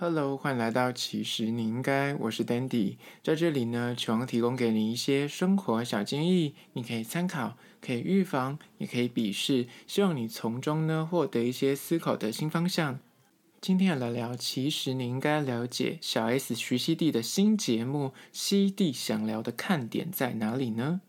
Hello，欢迎来到其实你应该，我是 Dandy，在这里呢，希望提供给你一些生活小建议，你可以参考，可以预防，也可以鄙视，希望你从中呢获得一些思考的新方向。今天来聊，其实你应该了解小 S 徐熙娣的新节目《熙娣想聊》的看点在哪里呢？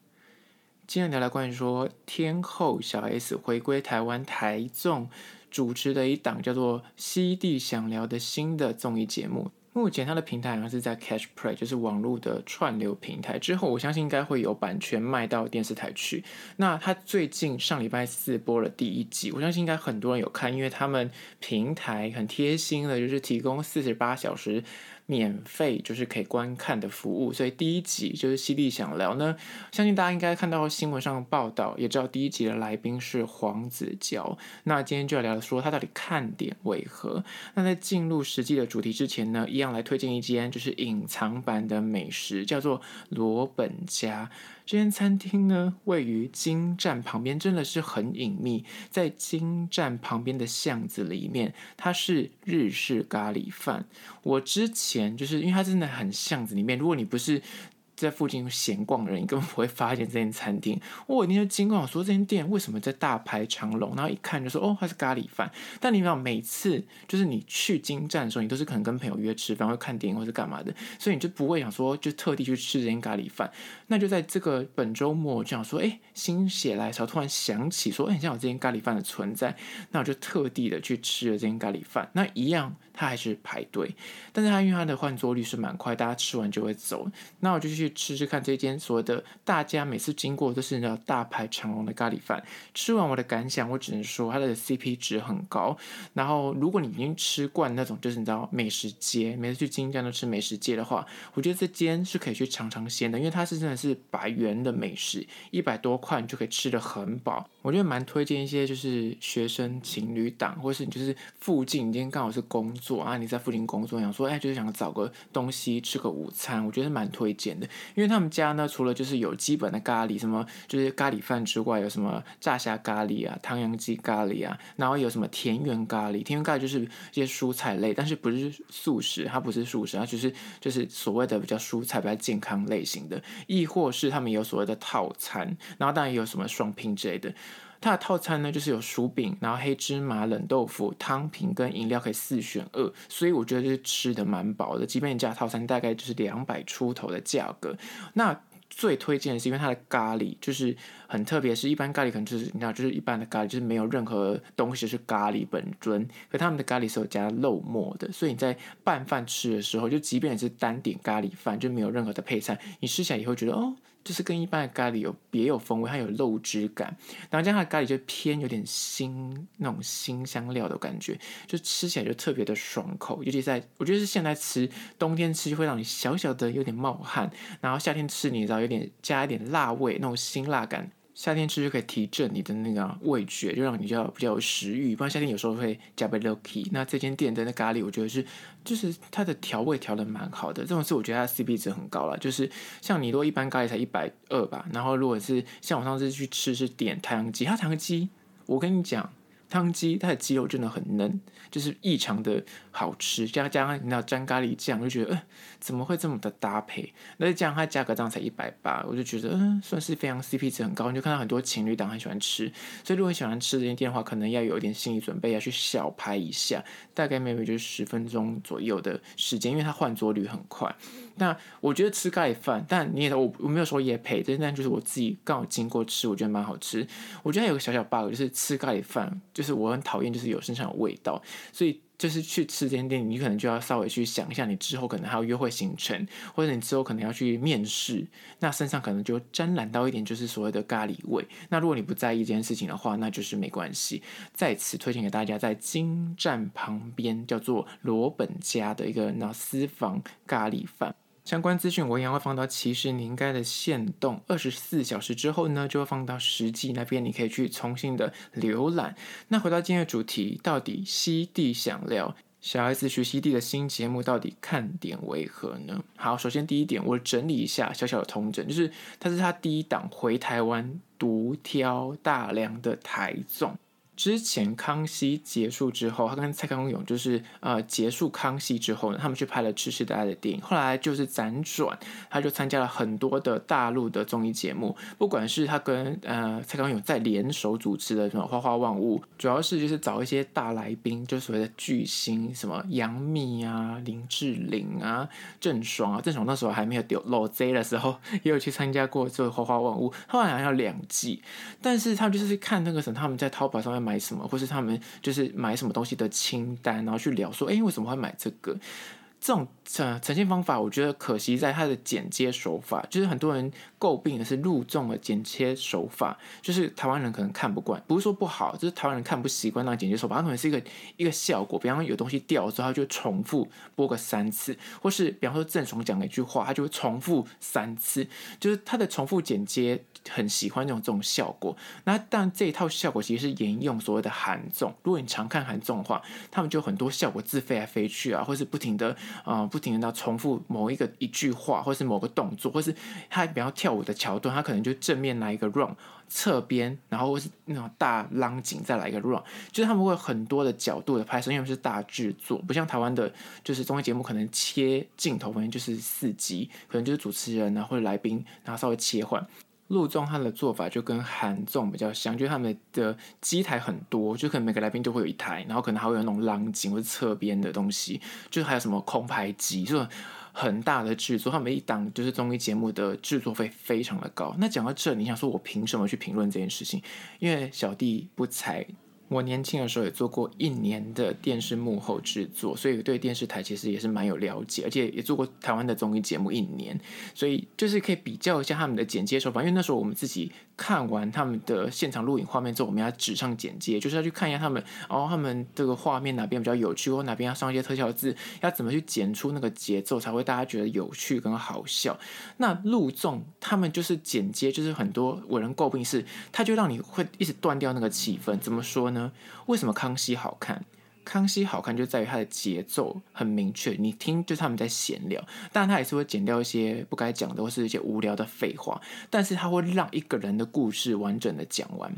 今天聊聊关于说天后小 S 回归台湾台综。主持的一档叫做《西地想聊》的新的综艺节目，目前它的平台好像是在 Catch Play，就是网络的串流平台。之后我相信应该会有版权卖到电视台去。那它最近上礼拜四播了第一集，我相信应该很多人有看，因为他们平台很贴心的，就是提供四十八小时。免费就是可以观看的服务，所以第一集就是犀利想聊呢，相信大家应该看到新闻上的报道，也知道第一集的来宾是黄子佼。那今天就要聊说他到底看点为何？那在进入实际的主题之前呢，一样来推荐一间就是隐藏版的美食，叫做罗本家。这间餐厅呢，位于金站旁边，真的是很隐秘，在金站旁边的巷子里面，它是日式咖喱饭。我之前就是因为它真的很巷子里面，如果你不是。在附近闲逛的人，你根本不会发现这间餐厅。我一定就惊慌，说这间店为什么在大排长龙？然后一看就说哦，它是咖喱饭。但你知道，每次就是你去金站的时候，你都是可能跟朋友约吃饭，或看电影，或是干嘛的，所以你就不会想说就特地去吃这间咖喱饭。那就在这个本周末，我就想说，哎，心血来潮，突然想起说，哎，像有这间咖喱饭的存在，那我就特地的去吃了这间咖喱饭。那一样，它还是排队，但是它因为它的换桌率是蛮快，大家吃完就会走。那我就去。吃吃看这间所谓的大家每次经过都是那大排长龙的咖喱饭，吃完我的感想，我只能说它的 CP 值很高。然后如果你已经吃惯那种就是你知道美食街，每次去京站都吃美食街的话，我觉得这间是可以去尝尝鲜的，因为它是真的是百元的美食，一百多块你就可以吃得很饱。我觉得蛮推荐一些就是学生情侣档，或是你就是附近你今天刚好是工作啊，你在附近工作，想说哎就是想找个东西吃个午餐，我觉得蛮推荐的。因为他们家呢，除了就是有基本的咖喱，什么就是咖喱饭之外，有什么炸虾咖喱啊、汤阳鸡咖喱啊，然后有什么田园咖喱。田园咖喱就是一些蔬菜类，但是不是素食，它不是素食，它就是就是所谓的比较蔬菜、比较健康类型的。亦或是他们有所谓的套餐，然后当然也有什么双拼之类的。它的套餐呢，就是有薯饼，然后黑芝麻冷豆腐、汤品跟饮料可以四选二，所以我觉得就是吃的蛮饱的。即便你加套餐，大概就是两百出头的价格。那最推荐的是，因为它的咖喱就是很特别，是一般咖喱可能就是你知道，就是一般的咖喱就是没有任何东西是咖喱本尊，可他们的咖喱是有加肉末的，所以你在拌饭吃的时候，就即便你是单点咖喱饭，就没有任何的配菜，你吃起来也会觉得哦。就是跟一般的咖喱有别有风味，它有肉汁感，然后加上咖喱就偏有点辛那种辛香料的感觉，就吃起来就特别的爽口。尤其在我觉得是现在吃，冬天吃就会让你小小的有点冒汗，然后夏天吃你知道有点加一点辣味，那种辛辣感。夏天吃就可以提振你的那个味觉，就让你比较比较有食欲。不然夏天有时候会加杯 lucky。那这间店的那咖喱，我觉得是就是它的调味调的蛮好的。这种是我觉得它 CP 值很高了。就是像你如果一般咖喱才一百二吧，然后如果是像我上次去吃是点太阳鸡，它太阳鸡，我跟你讲。汤鸡，它的鸡肉真的很嫩，就是异常的好吃。加加上你知道沾咖喱酱，就觉得，呃，怎么会这么的搭配？那这样它价格这样才一百八，我就觉得，嗯，算是非常 CP 值很高。你就看到很多情侣档很喜欢吃，所以如果喜欢吃这些店的话，可能要有一点心理准备，要去小排一下，大概每每就是十分钟左右的时间，因为它换桌率很快。那我觉得吃咖喱饭，但你也我我没有说也配，但但就是我自己刚好经过吃，我觉得蛮好吃。我觉得有个小小 bug，就是吃咖喱饭，就是我很讨厌就是有身上有味道，所以就是去吃这间店，你可能就要稍微去想一下，你之后可能还有约会行程，或者你之后可能要去面试，那身上可能就沾染到一点就是所谓的咖喱味。那如果你不在意这件事情的话，那就是没关系。在此推荐给大家，在京站旁边叫做罗本家的一个那私房咖喱饭。相关资讯我一样会放到其实你应该的限动，二十四小时之后呢，就会放到实际那边，你可以去重新的浏览。那回到今天的主题，到底熙娣想聊小 S 徐熙娣的新节目到底看点为何呢？好，首先第一点，我整理一下小小的统整，就是它是他第一档回台湾独挑大梁的台综。之前康熙结束之后，他跟蔡康永就是呃结束康熙之后呢，他们去拍了《痴痴的爱》的电影。后来就是辗转，他就参加了很多的大陆的综艺节目，不管是他跟呃蔡康永在联手主持的什么《花花万物》，主要是就是找一些大来宾，就所谓的巨星，什么杨幂啊、林志玲啊、郑爽啊。郑爽那时候还没有丢老 Z 的时候，也有去参加过这个《花花万物》，后来好像要两季，但是他们就是看那个什么，他们在淘宝上面买什么，或是他们就是买什么东西的清单，然后去聊说，哎，为什么会买这个？这种呈呈现方法，我觉得可惜在它的剪接手法，就是很多人诟病的是陆综的剪切手法，就是台湾人可能看不惯，不是说不好，就是台湾人看不习惯那剪接手法，它可能是一个一个效果，比方说有东西掉了之后，它就重复播个三次，或是比方说郑爽讲了一句话，它就会重复三次，就是它的重复剪接。很喜欢这种这种效果，那但这一套效果其实是沿用所谓的韩综。如果你常看韩综的话，他们就很多效果字飞来飞去啊，或是不停的啊、不不停的重复某一个一句话，或是某个动作，或是他比较跳舞的桥段，他可能就正面来一个 run，侧边然后或是那种大浪景再来一个 run，就是他们会有很多的角度的拍摄，因为是大制作，不像台湾的，就是综艺节目可能切镜头可能就是四集，可能就是主持人啊或者来宾，然后稍微切换。陆综他的做法就跟韩综比较像，就是他们的机台很多，就可能每个来宾都会有一台，然后可能还会有那种浪景或者侧边的东西，就还有什么空拍机，就是很大的制作。他们一档就是综艺节目的制作费非常的高。那讲到这，你想说我凭什么去评论这件事情？因为小弟不才。我年轻的时候也做过一年的电视幕后制作，所以对电视台其实也是蛮有了解，而且也做过台湾的综艺节目一年，所以就是可以比较一下他们的剪接手法。因为那时候我们自己看完他们的现场录影画面之后，我们要纸上剪接，就是要去看一下他们，哦，他们这个画面哪边比较有趣，或哪边要上一些特效字，要怎么去剪出那个节奏才会大家觉得有趣跟好笑。那陆综他们就是剪接，就是很多为人诟病是，他就让你会一直断掉那个气氛。怎么说呢？为什么康熙好看？康熙好看就在于它的节奏很明确，你听就是他们在闲聊，但他也是会剪掉一些不该讲的或是一些无聊的废话，但是他会让一个人的故事完整的讲完。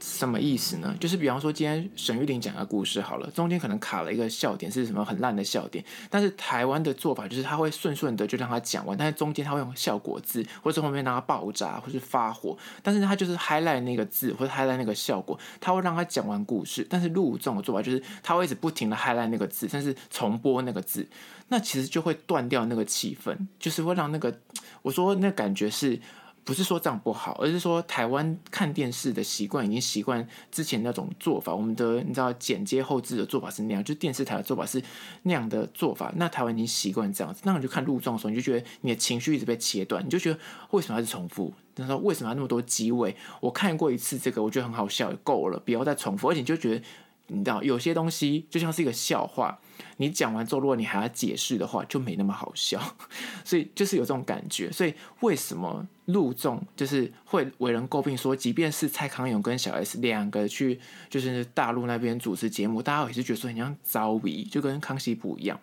什么意思呢？就是比方说，今天沈玉玲讲个故事好了，中间可能卡了一个笑点，是什么很烂的笑点。但是台湾的做法就是，他会顺顺的就让他讲完，但是中间他会用效果字，或者后面让他爆炸，或是发火。但是他就是 highlight 那个字，或者 highlight 那个效果，他会让他讲完故事。但是陆综的做法就是，他会一直不停的 highlight 那个字，但是重播那个字，那其实就会断掉那个气氛，就是会让那个我说那感觉是。不是说这样不好，而是说台湾看电视的习惯已经习惯之前那种做法。我们的你知道剪接后置的做法是那样，就电视台的做法是那样的做法。那台湾已经习惯这样子，那你就看陆综的时候，你就觉得你的情绪一直被切断，你就觉得为什么还是重复？他说为什么那么多机位？我看过一次这个，我觉得很好笑，够了，不要再重复。而且你就觉得你知道有些东西就像是一个笑话。你讲完之后，如果你还要解释的话，就没那么好笑，所以就是有这种感觉。所以为什么陆总就是会为人诟病说，即便是蔡康永跟小 S 两个去，就是大陆那边主持节目，大家也是觉得说很像遭遇，就跟康熙不一样。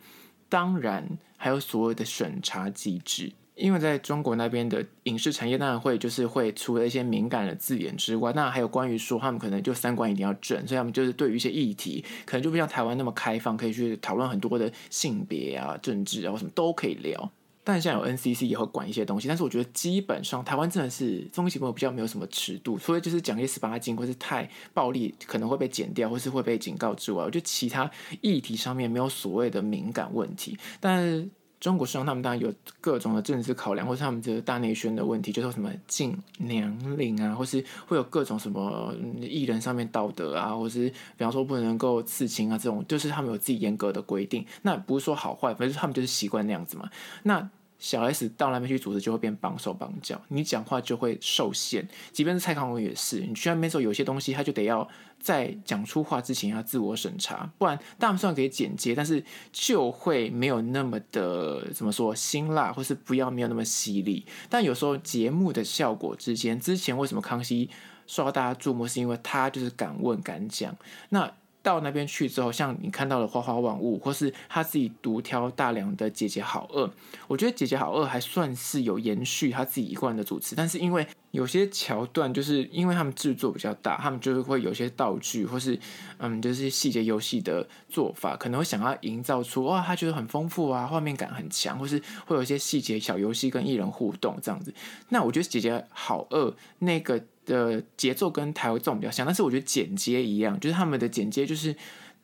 当然还有所谓的审查机制。因为在中国那边的影视产业，当然会就是会除了一些敏感的字眼之外，那还有关于说他们可能就三观一定要正，所以他们就是对于一些议题，可能就不像台湾那么开放，可以去讨论很多的性别啊、政治啊或什么都可以聊。但现在有 NCC 也会管一些东西，但是我觉得基本上台湾真的是综艺节目比较没有什么尺度，除了就是讲一些十八禁或是太暴力可能会被剪掉或是会被警告之外，我觉得其他议题上面没有所谓的敏感问题，但。中国市场他们当然有各种的政治考量，或是他们这个大内宣的问题，就是什么禁年龄啊，或是会有各种什么艺人上面道德啊，或是比方说不能够刺青啊这种，就是他们有自己严格的规定。那不是说好坏，反正他们就是习惯那样子嘛。那小 S 到那边去主持就会变绑手绑脚，你讲话就会受限。即便是蔡康永也是，你去那边时候有些东西他就得要在讲出话之前要自我审查，不然大然虽然可以剪接，但是就会没有那么的怎么说辛辣，或是不要没有那么犀利。但有时候节目的效果之间，之前为什么康熙受到大家注目，是因为他就是敢问敢讲。那到那边去之后，像你看到的花花万物，或是他自己独挑大梁的姐姐好饿，我觉得姐姐好饿还算是有延续他自己一贯的主持，但是因为有些桥段，就是因为他们制作比较大，他们就是会有些道具，或是嗯，就是细节游戏的做法，可能会想要营造出哇，他觉得很丰富啊，画面感很强，或是会有一些细节小游戏跟艺人互动这样子。那我觉得姐姐好饿那个的节奏跟台中比较像，但是我觉得剪接一样，就是他们的剪接就是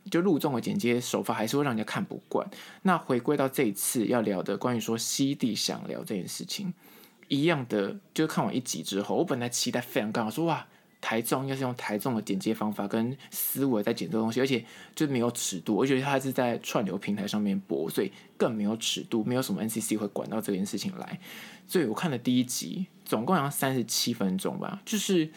就录众的剪接手法还是会让人家看不惯。那回归到这一次要聊的关于说熙娣想聊这件事情。一样的，就是看完一集之后，我本来期待非常高，说哇，台中应该是用台中的剪接方法跟思维在剪这东西，而且就没有尺度，我觉得它是在串流平台上面播，所以更没有尺度，没有什么 NCC 会管到这件事情来。所以我看了第一集，总共好像三十七分钟吧，就是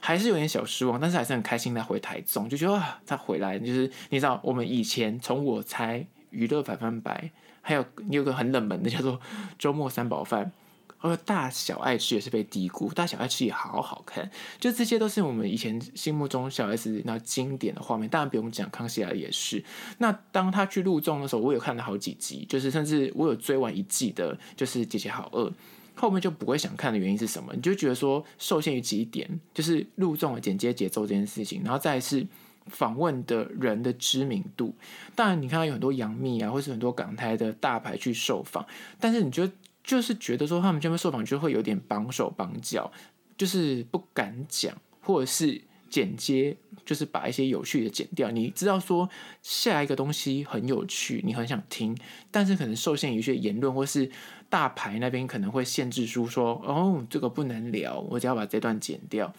还是有点小失望，但是还是很开心他回台中，就觉得啊，他回来就是你知道，我们以前从我猜娱乐百分百，还有你有个很冷门的叫做周末三宝饭。而大小爱吃也是被低估，大小爱吃也好好看，就这些都是我们以前心目中小 S 那经典的画面。当然不用讲，康熙来也是。那当他去录综的时候，我有看了好几集，就是甚至我有追完一季的，就是姐姐好饿。后面就不会想看的原因是什么？你就觉得说受限于几点，就是录中的剪接节奏这件事情，然后再是访问的人的知名度。当然你看到有很多杨幂啊，或是很多港台的大牌去受访，但是你就？就是觉得说他们这边受访就会有点绑手绑脚，就是不敢讲，或者是剪接，就是把一些有趣的剪掉。你知道说下一个东西很有趣，你很想听，但是可能受限于一些言论，或是大牌那边可能会限制书说哦，这个不能聊，我只要把这段剪掉，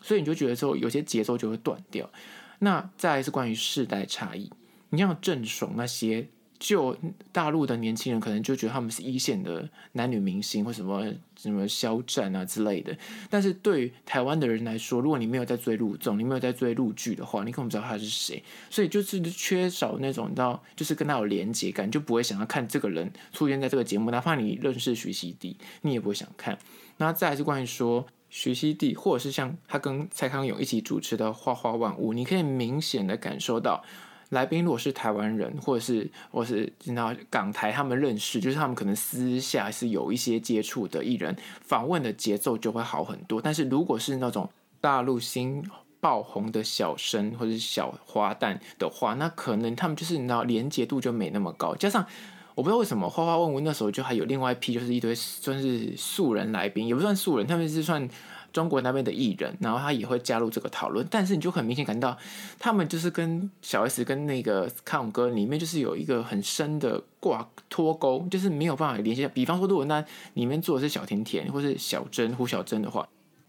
所以你就觉得说有些节奏就会断掉。那再来是关于世代差异，你像郑爽那些。就大陆的年轻人可能就觉得他们是一线的男女明星或什么什么肖战啊之类的，但是对台湾的人来说，如果你没有在追陆总，你没有在追陆剧的话，你根本不知道他是谁，所以就是缺少那种你知道，就是跟他有连接感，就不会想要看这个人出现在这个节目，哪怕你认识徐熙娣，你也不会想看。那再来是关于说徐熙娣，或者是像他跟蔡康永一起主持的《花花万物》，你可以明显的感受到。来宾如果是台湾人，或者是或是知道港台，他们认识，就是他们可能私下是有一些接触的艺人，访问的节奏就会好很多。但是如果是那种大陆新爆红的小生或者是小花旦的话，那可能他们就是你知道连接度就没那么高。加上我不知道为什么花花问问那时候就还有另外一批，就是一堆算是素人来宾，也不算素人，他们是算。中国那边的艺人，然后他也会加入这个讨论，但是你就很明显感到，他们就是跟小 S 跟那个康永哥里面就是有一个很深的挂脱钩，就是没有办法联系。比方说，如果那里面做的是小甜甜或是小珍胡小珍的话。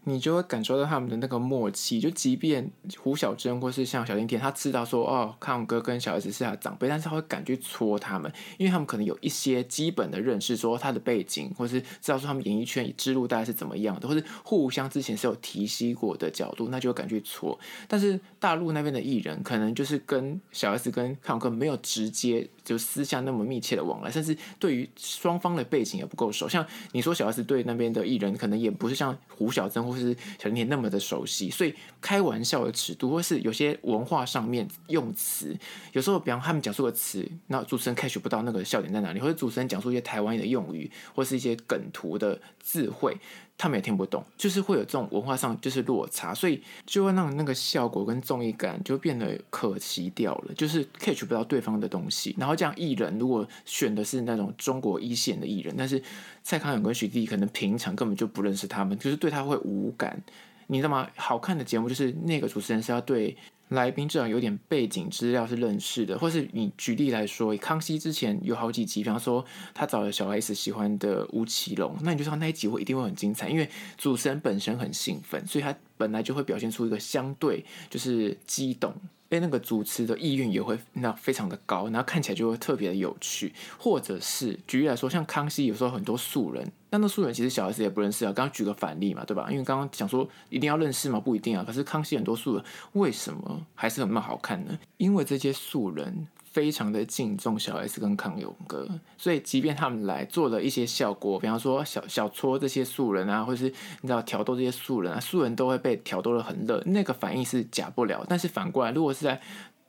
你就会感受到他们的那个默契，就即便胡小珍或是像小甜甜，他知道说哦，康永哥跟小 S 是他的长辈，但是他会敢去戳他们，因为他们可能有一些基本的认识，说他的背景，或是知道说他们演艺圈之路大概是怎么样的，或是互相之前是有提携过的角度，那就会敢去戳。但是大陆那边的艺人，可能就是跟小 S 跟康永哥没有直接就私下那么密切的往来，甚至对于双方的背景也不够熟。像你说小 S 对那边的艺人，可能也不是像胡小珍或。就是小甜甜那么的熟悉，所以开玩笑的尺度，或是有些文化上面用词，有时候比方他们讲述的词，那主持人 catch 不到那个笑点在哪里，或者主持人讲述一些台湾的用语，或是一些梗图的智慧。他们也听不懂，就是会有这种文化上就是落差，所以就会让那个效果跟综艺感就变得可惜掉了，就是 catch 不到对方的东西。然后这样艺人如果选的是那种中国一线的艺人，但是蔡康永跟徐娣可能平常根本就不认识他们，就是对他会无感。你知道吗？好看的节目就是那个主持人是要对。来宾至少有点背景资料是认识的，或是你举例来说，康熙之前有好几集，比方说他找了小 S 喜欢的吴奇隆，那你就知道那一集会一定会很精彩，因为主持人本身很兴奋，所以他本来就会表现出一个相对就是激动。哎，那个主持的意愿也会那非常的高，然后看起来就会特别的有趣。或者是举例来说，像康熙有时候很多素人，但那素人其实小孩子也不认识啊。刚刚举个反例嘛，对吧？因为刚刚讲说一定要认识嘛，不一定啊。可是康熙很多素人为什么还是很蛮好看呢？因为这些素人。非常的敬重小 S 跟康永哥，所以即便他们来做了一些效果，比方说小小搓这些素人啊，或是你知道挑逗这些素人啊，素人都会被挑逗的很热，那个反应是假不了。但是反过来，如果是在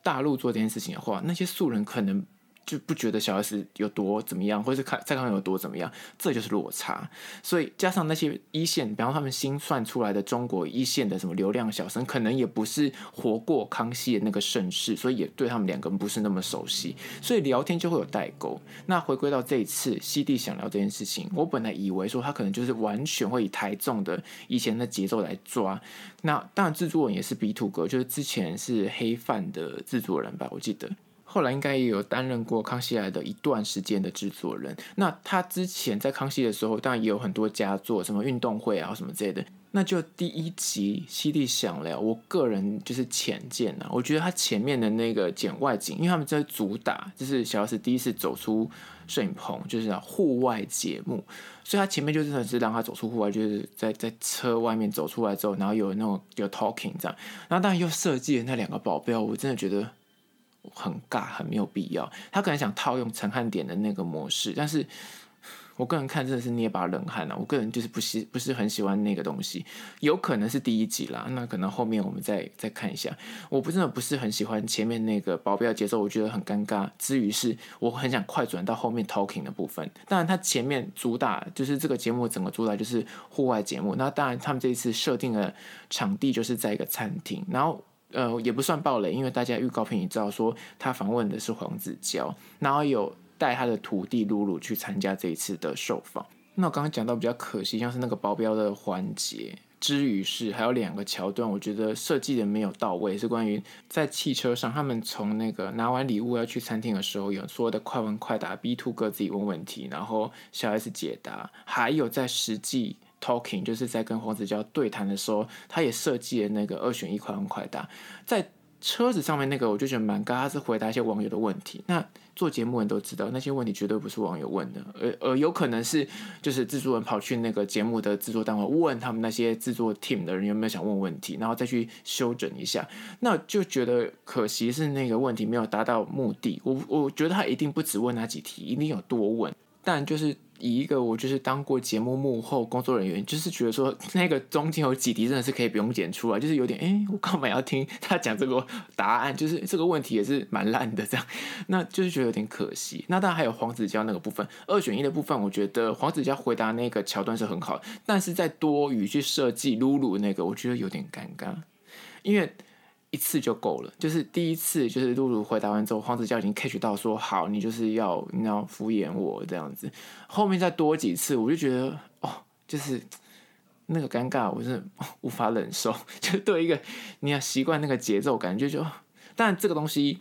大陆做这件事情的话，那些素人可能。就不觉得小 S 有多怎么样，或者是看蔡康永有多怎么样，这就是落差。所以加上那些一线，比方他们新算出来的中国一线的什么流量小生，可能也不是活过康熙的那个盛世，所以也对他们两个人不是那么熟悉，所以聊天就会有代沟。那回归到这一次熙娣想聊这件事情，我本来以为说他可能就是完全会以台中的以前的节奏来抓。那当然制作人也是 B Two 哥，就是之前是黑饭的制作人吧，我记得。后来应该也有担任过《康熙来的》一段时间的制作人。那他之前在康熙的时候，当然也有很多佳作，什么运动会啊什么之类的。那就第一集熙娣想聊，我个人就是浅见呐，我觉得他前面的那个剪外景，因为他们在主打就是小 S 第一次走出摄影棚，就是户外节目，所以他前面就真的是让他走出户外，就是在在车外面走出来之后，然后有那种有 talking 这样，然后当然又设计了那两个保镖，我真的觉得。很尬，很没有必要。他可能想套用陈汉典的那个模式，但是我个人看真的是捏把冷汗啊！我个人就是不喜，不是很喜欢那个东西。有可能是第一集啦，那可能后面我们再再看一下。我不真的不是很喜欢前面那个保镖节奏，我觉得很尴尬。之余是我很想快转到后面 talking 的部分。当然，他前面主打就是这个节目整个主打就是户外节目。那当然，他们这一次设定的场地就是在一个餐厅，然后。呃，也不算暴雷，因为大家预告片也知道说他访问的是黄子佼，然后有带他的徒弟露露去参加这一次的受访。那我刚刚讲到比较可惜，像是那个保镖的环节，之于是还有两个桥段，我觉得设计的没有到位，是关于在汽车上，他们从那个拿完礼物要去餐厅的时候，有说的快问快答，B two 哥自己问问题，然后小 S 解答，还有在实际。Talking 就是在跟黄子佼对谈的时候，他也设计了那个二选一快问快答，在车子上面那个我就觉得蛮尬，他是回答一些网友的问题。那做节目人都知道，那些问题绝对不是网友问的，而而有可能是就是制作人跑去那个节目的制作单位问他们那些制作 team 的人有没有想问问题，然后再去修整一下。那就觉得可惜是那个问题没有达到目的。我我觉得他一定不只问那几题，一定有多问，但就是。以一个我就是当过节目幕后工作人员，就是觉得说 那个中间有几题真的是可以不用剪出来，就是有点哎、我干嘛要听 他讲这个答案？就是这个问题也是蛮烂的，这样，那就是觉得有点可惜。那当然还有黄子佼那个部分，二选一的部分，我觉得黄子佼回答那个桥段是很好，但是在多余去设计露露那个，我觉得有点尴尬，因为。一次就够了，就是第一次，就是露露回答完之后，黄子佼已经 catch 到说好，你就是要你要敷衍我这样子。后面再多几次，我就觉得哦，就是那个尴尬，我是无法忍受。就对一个你要习惯那个节奏感觉就，但这个东西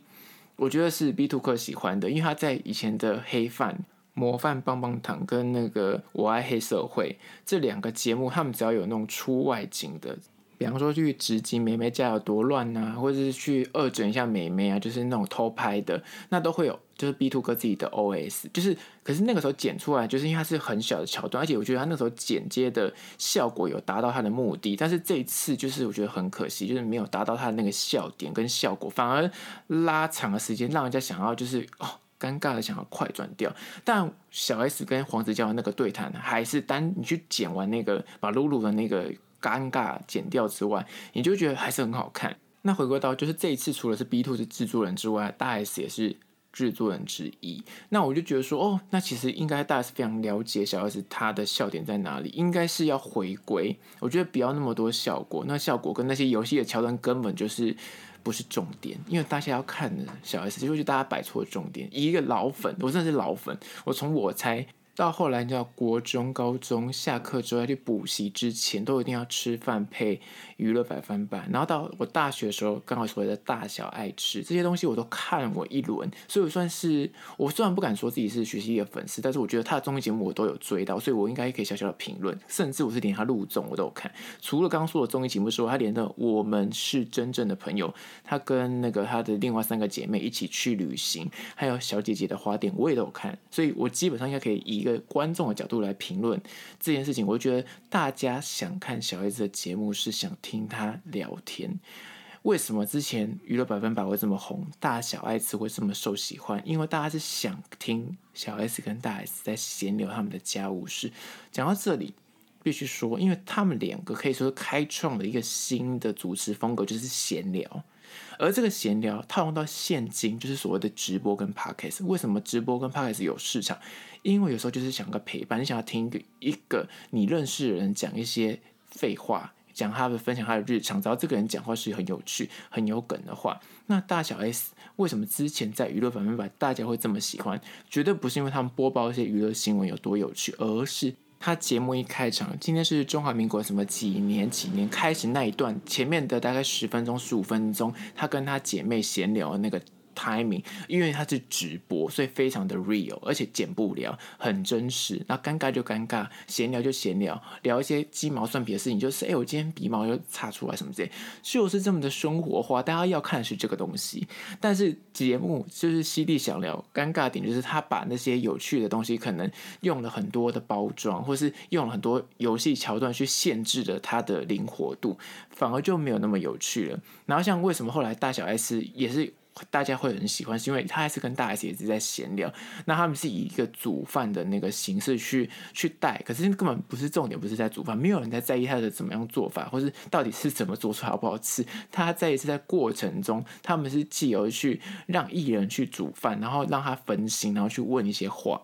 我觉得是 B Two 客喜欢的，因为他在以前的黑饭模范棒棒糖跟那个我爱黑社会这两个节目，他们只要有那种出外景的。比方说去直击妹妹家有多乱呐、啊，或者是去恶整一下妹妹啊，就是那种偷拍的，那都会有，就是 B Two 哥自己的 O S，就是可是那个时候剪出来，就是因为它是很小的桥段，而且我觉得他那时候剪接的效果有达到他的目的，但是这一次就是我觉得很可惜，就是没有达到他的那个笑点跟效果，反而拉长了时间，让人家想要就是哦尴尬的想要快转掉。但小 S 跟黄子佼的那个对谈，还是单你去剪完那个把露露的那个。尴尬剪掉之外，你就觉得还是很好看。那回归到就是这一次，除了是 B Two 是制作人之外，大 S 也是制作人之一。那我就觉得说，哦，那其实应该大 S 非常了解小 S 他的笑点在哪里，应该是要回归。我觉得不要那么多效果，那效果跟那些游戏的桥段根本就是不是重点，因为大家要看的小 S，就会觉得大家摆错重点。以一个老粉，我真的是老粉，我从我猜。到后来，你知道，国中、高中下课之后要去补习之前，都一定要吃饭配娱乐百分百。然后到我大学的时候，刚好所谓的大小爱吃这些东西，我都看过一轮。所以我算是，我虽然不敢说自己是徐熙娣的粉丝，但是我觉得他的综艺节目我都有追到，所以我应该可以小小的评论。甚至我是连他录综我都有看。除了刚刚说的综艺节目之外，他连的《我们是真正的朋友》，他跟那个他的另外三个姐妹一起去旅行，还有小姐姐的花店，我也都有看。所以我基本上应该可以以。观众的角度来评论这件事情，我觉得大家想看小 S 的节目是想听他聊天。为什么之前娱乐百分百会这么红，大小 S 会这么受喜欢？因为大家是想听小 S 跟大 S 在闲聊他们的家务事。讲到这里，必须说，因为他们两个可以说是开创了一个新的主持风格，就是闲聊。而这个闲聊套用到现今，就是所谓的直播跟 podcast。为什么直播跟 podcast 有市场？因为有时候就是想个陪伴，你想要听一个你认识的人讲一些废话，讲他的分享他的日常，只要这个人讲话是很有趣、很有梗的话，那大小 S 为什么之前在娱乐百分百大家会这么喜欢？绝对不是因为他们播报一些娱乐新闻有多有趣，而是。他节目一开场，今天是中华民国什么几年几年开始那一段，前面的大概十分钟十五分钟，他跟他姐妹闲聊的那个。timing，因为它是直播，所以非常的 real，而且剪不了，很真实。那尴尬就尴尬，闲聊就闲聊，聊一些鸡毛蒜皮的事情，就是哎，我今天鼻毛又擦出来什么之类，就是这么的生活化。大家要看的是这个东西，但是节目就是犀利想聊，尴尬点就是他把那些有趣的东西，可能用了很多的包装，或是用了很多游戏桥段去限制了它的灵活度，反而就没有那么有趣了。然后像为什么后来大小 S 也是。大家会很喜欢，是因为他还是跟大 S 一直在闲聊。那他们是以一个煮饭的那个形式去去带，可是根本不是重点，不是在煮饭，没有人在在意他的怎么样做法，或是到底是怎么做出来好不好吃。他在一次在过程中，他们是借由去让艺人去煮饭，然后让他分心，然后去问一些话。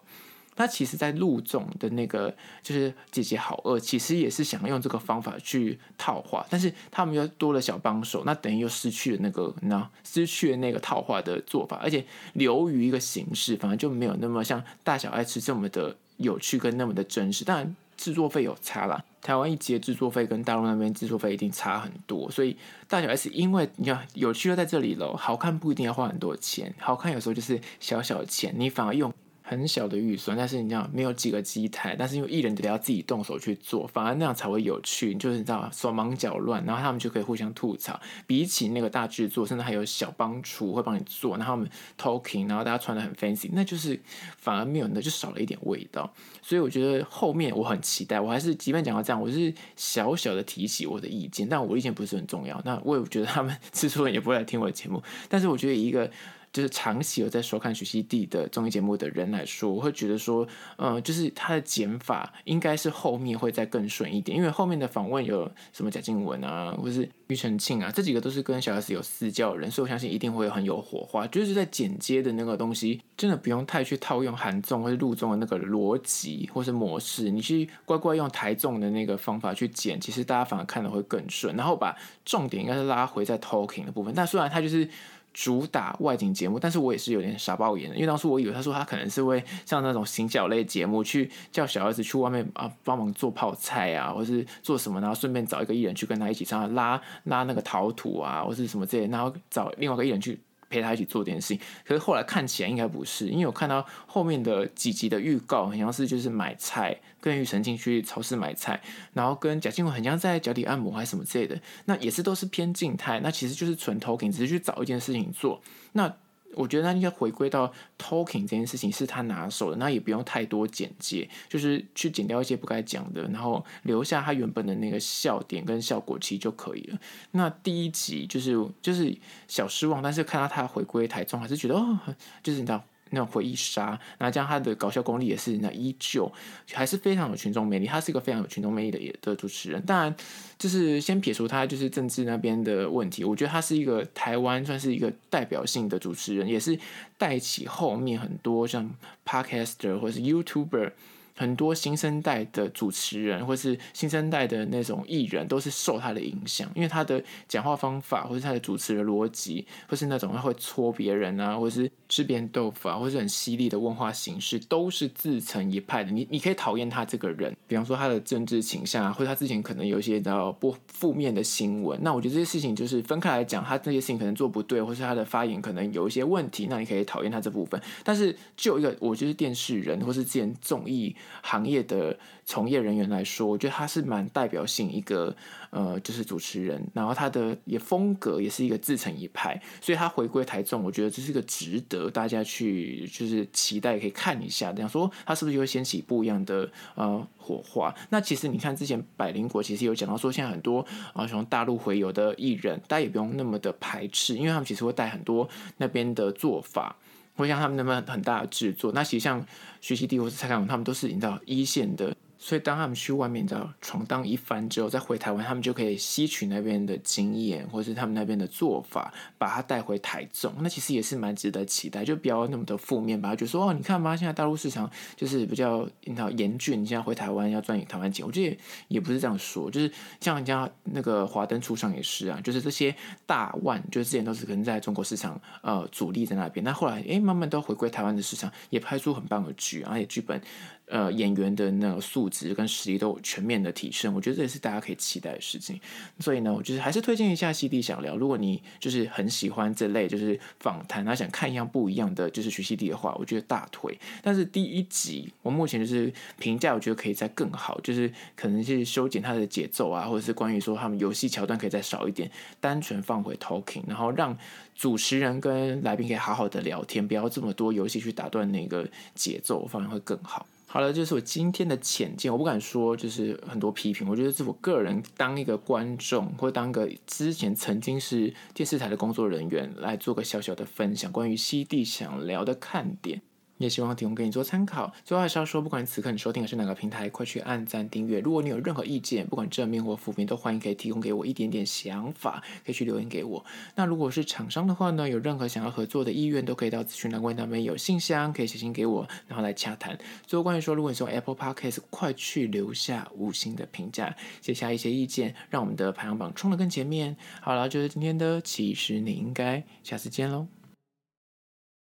他其实，在陆总的那个就是姐姐好饿，其实也是想用这个方法去套话，但是他们又多了小帮手，那等于又失去了那个，那失去了那个套话的做法，而且流于一个形式，反而就没有那么像大小爱吃这么的有趣跟那么的真实。当然，制作费有差啦，台湾一集制作费跟大陆那边制作费一定差很多，所以大小 S 因为你看有趣就在这里喽，好看不一定要花很多钱，好看有时候就是小小钱，你反而用。很小的预算，但是你知道没有几个机台，但是因为艺人得要自己动手去做，反而那样才会有趣。就是你知道手忙脚乱，然后他们就可以互相吐槽。比起那个大制作，甚至还有小帮厨会帮你做，然后他们 talking，然后大家穿得很 fancy，那就是反而没有，那就少了一点味道。所以我觉得后面我很期待，我还是即便讲到这样，我是小小的提起我的意见，但我意见不是很重要。那我也觉得他们 制作人也不会来听我的节目，但是我觉得一个。就是长期有在收看徐熙娣的综艺节目的人来说，我会觉得说，嗯、呃，就是他的剪法应该是后面会再更顺一点，因为后面的访问有什么贾静雯啊，或是庾澄庆啊，这几个都是跟小 S 有私交的人，所以我相信一定会很有火花。就是在剪接的那个东西，真的不用太去套用韩综或是陆综的那个逻辑或是模式，你去乖乖用台综的那个方法去剪，其实大家反而看的会更顺。然后把重点应该是拉回在 talking 的部分，但虽然他就是。主打外景节目，但是我也是有点傻爆眼的，因为当初我以为他说他可能是会像那种行脚类节目，去叫小儿子去外面啊帮忙做泡菜啊，或是做什么，然后顺便找一个艺人去跟他一起唱拉拉那个陶土啊，或是什么之类，然后找另外一个艺人去。陪他一起做点事情，可是后来看起来应该不是，因为我看到后面的几集的预告，好像是就是买菜，跟庾澄庆去超市买菜，然后跟贾静雯很像在脚底按摩还是什么之类的，那也是都是偏静态，那其实就是纯投屏只是去找一件事情做，那。我觉得他应该回归到 talking 这件事情是他拿手的，那也不用太多简介，就是去剪掉一些不该讲的，然后留下他原本的那个笑点跟效果期就可以了。那第一集就是就是小失望，但是看到他回归台中，还是觉得哦，就是你知道。那种回忆杀，那这样他的搞笑功力也是那依旧，还是非常有群众魅力。他是一个非常有群众魅力的的主持人。当然，就是先撇除他就是政治那边的问题，我觉得他是一个台湾算是一个代表性的主持人，也是带起后面很多像 Podcaster 或是 YouTuber。很多新生代的主持人，或是新生代的那种艺人，都是受他的影响，因为他的讲话方法，或是他的主持的逻辑，或是那种他会戳别人啊，或者是吃别人豆腐啊，或是很犀利的问话形式，都是自成一派的。你你可以讨厌他这个人，比方说他的政治倾向啊，或者他之前可能有一些比较不负面的新闻。那我觉得这些事情就是分开来讲，他这些事情可能做不对，或是他的发言可能有一些问题，那你可以讨厌他这部分。但是就一个，我就是电视人，或是之前综艺。行业的从业人员来说，我觉得他是蛮代表性一个呃，就是主持人，然后他的也风格也是一个自成一派，所以他回归台综，我觉得这是一个值得大家去就是期待可以看一下，这样说他是不是就会掀起不一样的呃火花？那其实你看之前百灵国其实有讲到说，现在很多啊从大陆回游的艺人，大家也不用那么的排斥，因为他们其实会带很多那边的做法。会像他们那么很大的制作，那其实像徐熙娣或是蔡康永，他们都是你知道一线的所以当他们去外面的闯荡一番之后，再回台湾，他们就可以吸取那边的经验，或是他们那边的做法，把它带回台中。那其实也是蛮值得期待，就不要那么的负面吧。就说哦，你看吧，现在大陆市场就是比较你知道严峻，你现在回台湾要赚台湾钱，我觉得也，不是这样说，就是像人家那个华灯初上也是啊，就是这些大腕，就是之前都是可能在中国市场呃主力在那边，那后来哎慢慢都回归台湾的市场，也拍出很棒的剧，而且剧本。呃，演员的那个素质跟实力都有全面的提升，我觉得这也是大家可以期待的事情。所以呢，我就是还是推荐一下《西地想聊》。如果你就是很喜欢这类就是访谈，然后想看一样不一样的就是徐熙娣的话，我觉得大腿。但是第一集我目前就是评价，我觉得可以再更好，就是可能是修剪它的节奏啊，或者是关于说他们游戏桥段可以再少一点，单纯放回 talking，然后让主持人跟来宾可以好好的聊天，不要这么多游戏去打断那个节奏，反而会更好。好了，就是我今天的浅见，我不敢说就是很多批评，我觉得是我个人当一个观众，或当个之前曾经是电视台的工作人员来做个小小的分享，关于西地想聊的看点。也希望提供给你做参考。最后还是要说，不管此刻你收听的是哪个平台，快去按赞订阅。如果你有任何意见，不管正面或负面，都欢迎可以提供给我一点点想法，可以去留言给我。那如果是厂商的话呢，有任何想要合作的意愿，都可以到资讯栏位那边有信箱，可以写信给我，然后来洽谈。最后关于说，如果你是用 Apple Podcast，快去留下五星的评价，写下一些意见，让我们的排行榜冲得更前面。好了，就是今天的，其实你应该下次见喽。